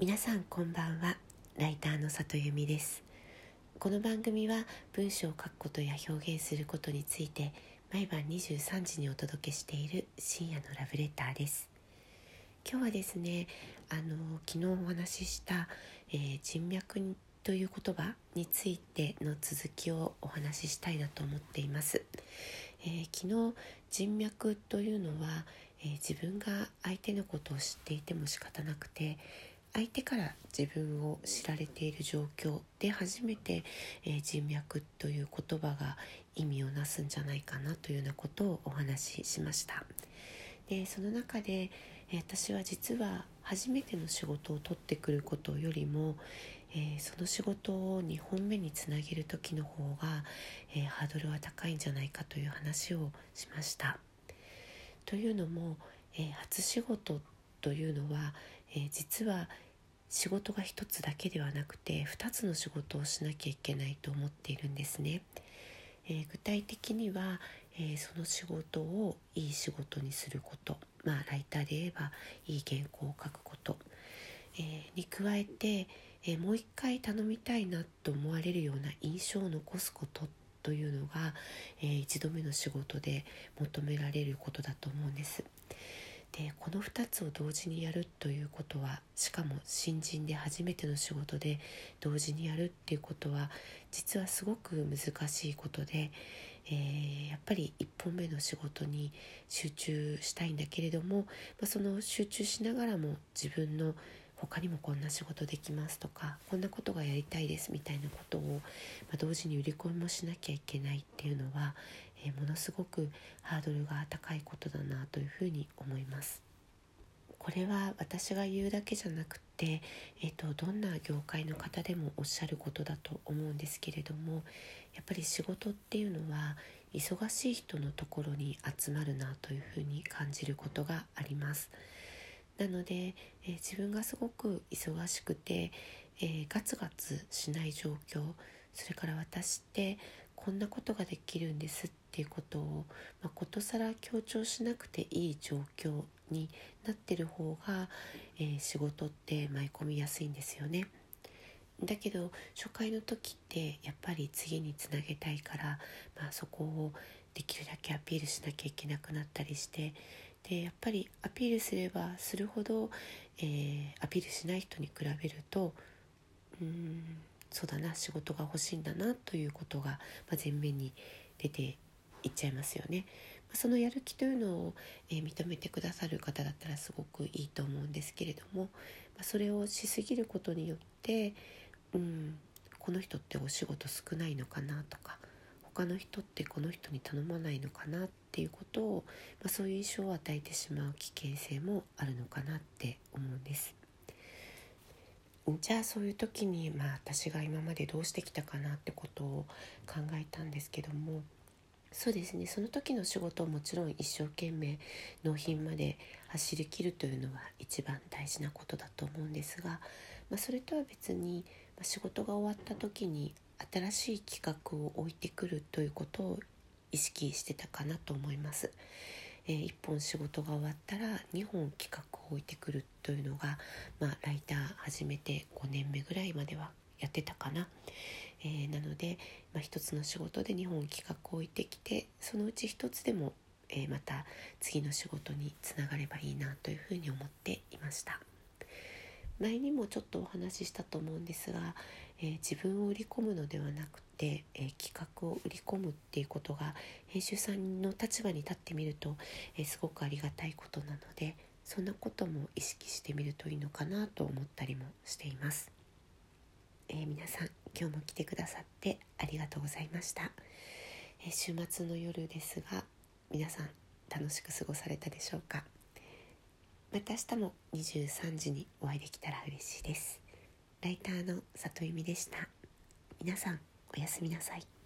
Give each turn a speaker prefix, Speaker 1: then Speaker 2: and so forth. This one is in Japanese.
Speaker 1: 皆さんこんばんは。ライターの里由美です。この番組は文章を書くことや表現することについて毎晩23時にお届けしている深夜のラブレターです。今日はですねあの昨日お話しした、えー、人脈という言葉についての続きをお話ししたいなと思っています、えー、昨日人脈というのは、えー、自分が相手のことを知っていても仕方なくて相手から自分を知られている状況で初めて、えー、人脈という言葉が意味をなすんじゃないかなというようなことをお話ししましたでその中で、えー、私は実は初めての仕事を取ってくることよりも、えー、その仕事を2本目につなげる時の方が、えー、ハードルは高いんじゃないかという話をしました。というのも、えー、初仕事というのは、え実は仕事が一つだけではなくて2つの仕事をしなきゃいけないと思っているんですね。え具体的には、えその仕事をいい仕事にすることまあライターで言えばいい原稿を書くこと、えに加えて、えもう一回頼みたいなと思われるような印象を残すことというのが、え、1度目の仕事で求められることだと思うんです。でこの2つを同時にやるということはしかも新人で初めての仕事で同時にやるっていうことは実はすごく難しいことで、えー、やっぱり1本目の仕事に集中したいんだけれども、まあ、その集中しながらも自分の他にもこんな仕事できますとかこんなことがやりたいですみたいなことを、まあ、同時に売り込みもしなきゃいけないっていうのは、えー、ものすごくハードルが高いことだなというふうに思います。これは私が言うだけじゃなくて、えーと、どんな業界の方でもおっしゃることだと思うんですけれどもやっぱり仕事っていうのは忙しい人のところに集まるなというふうに感じることがあります。なので、えー、自分がすごく忙しくて、えー、ガツガツしない状況それから私ってこんなことができるんですっていうことを、まあ、ことさら強調しなくていい状況になってる方が、えー、仕事って舞い込みやすいんですよね。だけど初回の時ってやっぱり次につなげたいから、まあ、そこをできるだけアピールしなきゃいけなくなったりしてでやっぱりアピールすればするほど、えー、アピールしない人に比べるとうんそうだな仕事が欲しいんだなということが、まあ、前面に出ていっちゃいますよね。そのやる気というのを、えー、認めてくださる方だったらすごくいいと思うんですけれども、まあ、それをしすぎることによってうんこの人ってお仕事少ないのかなとか他の人ってこの人に頼まないのかなっていうことを、まあ、そういう印象を与えてしまう危険性もあるのかなって思うんです。じゃあそういう時に、まあ、私が今までどうしてきたかなってことを考えたんですけどもそうですねその時の仕事をもちろん一生懸命納品まで走りきるというのは一番大事なことだと思うんですが、まあ、それとは別に、まあ、仕事が終わった時に新しい企画を置いてくるということを意識してたかなと思います。えー、1本仕事が終わったら2本企画を置いてくるというのが、まあ、ライター始めて5年目ぐらいまではやってたかな。えー、なので、まあ、1つの仕事で2本企画を置いてきてそのうち1つでも、えー、また次の仕事につながればいいなというふうに思っていました。前にもちょっとお話ししたと思うんですが、えー、自分を売り込むのではなくて、えー、企画を売り込むっていうことが編集さんの立場に立ってみると、えー、すごくありがたいことなのでそんなことも意識してみるといいのかなと思ったりもしています。え皆さん今日も来てくださってありがとうございました、え週末の夜ですが皆さん楽しく過ごされたでしょうか？また明日も23時にお会いできたら嬉しいです。ライターの里由美でした。皆さんおやすみなさい。